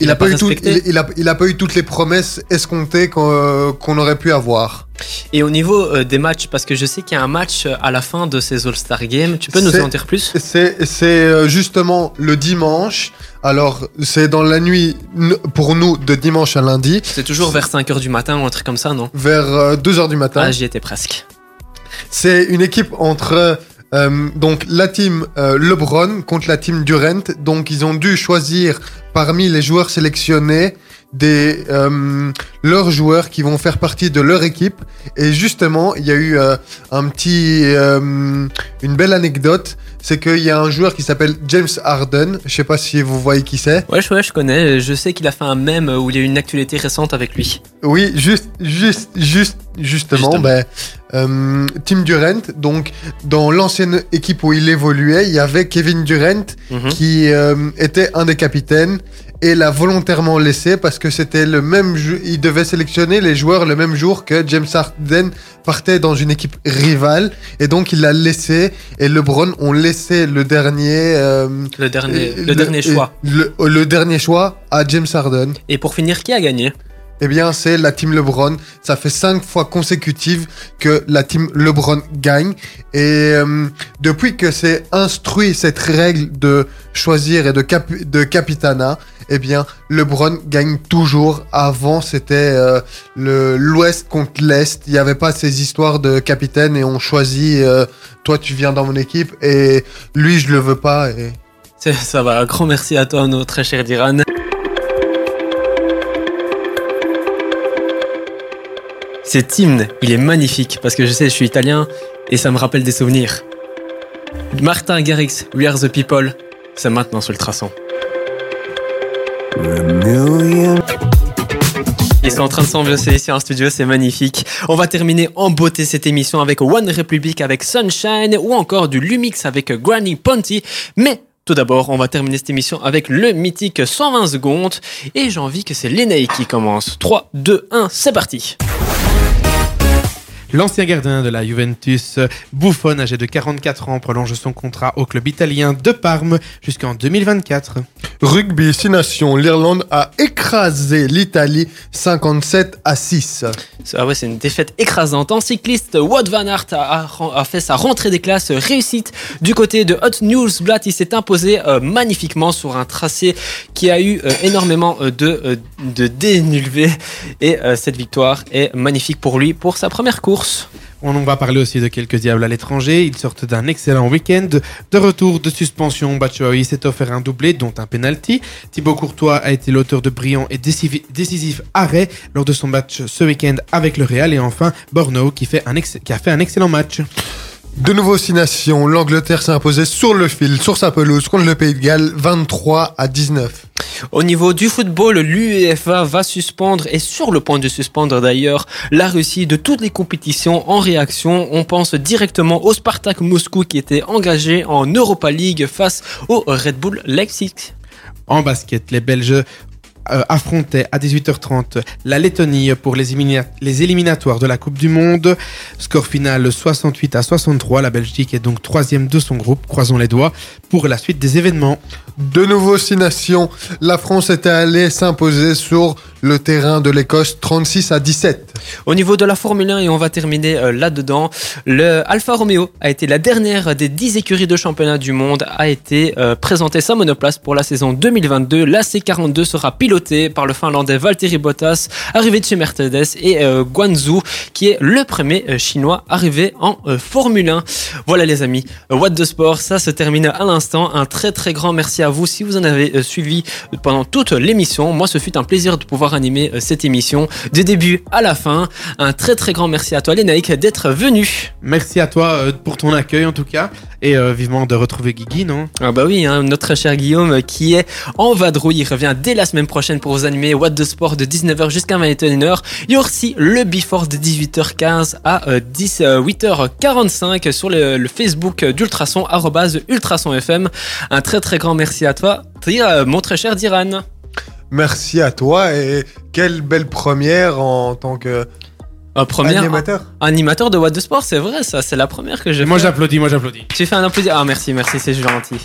il, Il a a pas, pas eu tout- il, il a, il a pas eu toutes les promesses escomptées qu'on euh, qu'on aurait pu avoir. Et au niveau euh, des matchs, parce que je sais qu'il y a un match euh, à la fin de ces All-Star Games, tu peux nous en dire plus? C'est euh, justement le dimanche. Alors, c'est dans la nuit, pour nous, de dimanche à lundi, C'est toujours vers 5h du matin ou un truc comme ça, non? Vers 2h du matin. Ah, j'y étais presque. C'est une équipe entre euh, donc la team euh, LeBron contre la team Durant. Donc, ils ont dû choisir parmi les joueurs sélectionnés des euh, leurs joueurs qui vont faire partie de leur équipe. Et justement, il y a eu euh, un petit, euh, une belle anecdote. C'est qu'il y a un joueur qui s'appelle James Harden. Je sais pas si vous voyez qui c'est. Ouais, je- ouais, je connais. Je sais qu'il a fait un mème où il y a eu une actualité récente avec lui. Oui, juste, juste, juste, justement, Justement. ben, euh, Tim Durant. Donc, dans l'ancienne équipe où il évoluait, il y avait Kevin Durant Mhm. qui était un des capitaines et l'a volontairement laissé parce que c'était le même jeu. Il devait sélectionner les joueurs le même jour que James Harden partait dans une équipe rivale et donc il l'a laissé et LeBron ont laissé le dernier. euh, Le dernier, le dernier choix. Le, le dernier choix à James Harden. Et pour finir, qui a gagné? Eh bien, c'est la team LeBron. Ça fait cinq fois consécutives que la team LeBron gagne. Et euh, depuis que c'est instruit cette règle de choisir et de, cap- eh bien, LeBron gagne toujours. Avant, c'était euh, le l'Ouest contre l'Est. Il n'y avait pas ces histoires de capitaine et on choisit. euh, toi, tu viens dans mon équipe et lui, je le veux pas. Ça va, grand merci à toi, notre très cher Diran. Cet hymne, il est magnifique parce que je sais, je suis italien et ça me rappelle des souvenirs. Martin Garrix, We Are the People, c'est maintenant sur le traçon. Ils sont en train de s'ambiancer ici en studio, c'est magnifique. On va terminer en beauté cette émission avec One Republic avec Sunshine ou encore du Lumix avec Granny Ponty. Mais tout d'abord, on va terminer cette émission avec le mythique 120 secondes et j'ai envie que c'est l'Enei qui commence. 3, 2, 1, c'est parti. L'ancien gardien de la Juventus, Buffon, âgé de 44 ans, prolonge son contrat au club italien de Parme jusqu'en 2024. Rugby 6 nations, l'Irlande a écrasé l'Italie 57 à 6. Ah ouais, c'est une défaite écrasante. En cycliste, Wout van Aert a, a- a fait sa rentrée des classes réussite du côté de Hot Newsblad. Il s'est imposé euh, magnifiquement sur un tracé qui a eu euh, énormément euh, de, de dénulvés. Et euh, cette victoire est magnifique pour lui pour sa première course. On va parler aussi de quelques diables à l'étranger. Ils sortent d'un excellent week-end. De retour de suspension, Batshuayi s'est offert un doublé, dont un penalty. Thibaut Courtois a été l'auteur de brillants et décisif- décisifs arrêts lors de son match ce week-end avec le Real. Et enfin, Borno qui a fait un excellent match. De nouveau six nations, l'Angleterre s'est imposée sur le fil, sur sa pelouse, contre le Pays de Galles, 23 à 19. Au niveau du football, l'UEFA va suspendre, et sur le point de suspendre d'ailleurs, la Russie de toutes les compétitions en réaction. On pense directement au Spartak Moscou qui était engagé en Europa League face au Red Bull Leipzig. En basket, les Belges euh, affrontaient à 18h30 la Lettonie pour les, élimina- les éliminatoires de la Coupe du Monde. Score final 68 à 63. La Belgique est donc troisième de son groupe. Croisons les doigts pour la suite des événements. De nouveau six nations, la France était allée s'imposer sur le terrain de l'Écosse, 36 à 17. Au niveau de la Formule 1, et on va terminer euh, là-dedans, le Alfa Romeo a été la dernière des 10 écuries de championnat du monde, a été euh, présenté sa monoplace pour la saison 2022. La C42 sera pilotée par le Finlandais Valtteri Bottas, arrivé de chez Mercedes, et euh, Guanzhou, qui est le premier euh, chinois arrivé en euh, Formule 1. Voilà les amis, Euh, What the Sport, ça se termine à l'instant. Un très très grand merci à vous si vous en avez suivi pendant toute l'émission. Moi, ce fut un plaisir de pouvoir animer cette émission du début à la fin. Un très très grand merci à toi, Lénaïque, d'être venu. Merci à toi pour ton accueil en tout cas. Et vivement de retrouver Guigui, non? Ah bah oui, hein, notre cher Guillaume qui est en vadrouille. Il revient dès la semaine prochaine pour vous animer What the Sport de 19h jusqu'à 21h. Il y aura aussi le Before de 18h15 à euh, 10, euh, 8h45 sur le, le Facebook d'Ultrason, arrobase Ultrason FM. Un très très grand merci à toi, Dir- mon très cher Diran. Merci à toi et quelle belle première en tant que Euh, première animateur. animateur de What the Sport, c'est vrai ça, c'est la première que j'ai Moi j'applaudis, moi j'applaudis. Tu fais un applaudissement. Ah merci, merci, c'est gentil.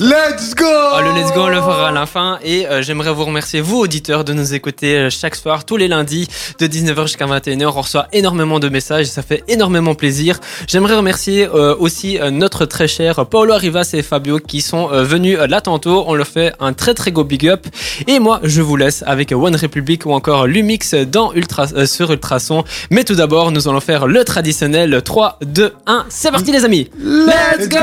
Let's go Ah, le Let's Go, on le fera à la fin. Et euh, j'aimerais vous remercier, vous auditeurs, de nous écouter euh, chaque soir, tous les lundis, de 19h jusqu'à 21h. On reçoit énormément de messages, ça fait énormément plaisir. J'aimerais remercier euh, aussi euh, notre très cher Paolo Arrivas et Fabio qui sont euh, venus là tantôt. On leur fait un très très gros big up. Et moi, je vous laisse avec One Republic ou encore Lumix dans Ultra, euh, sur Ultrason. Mais tout d'abord, nous allons faire le traditionnel 3, 2, 1. C'est parti les amis Let's go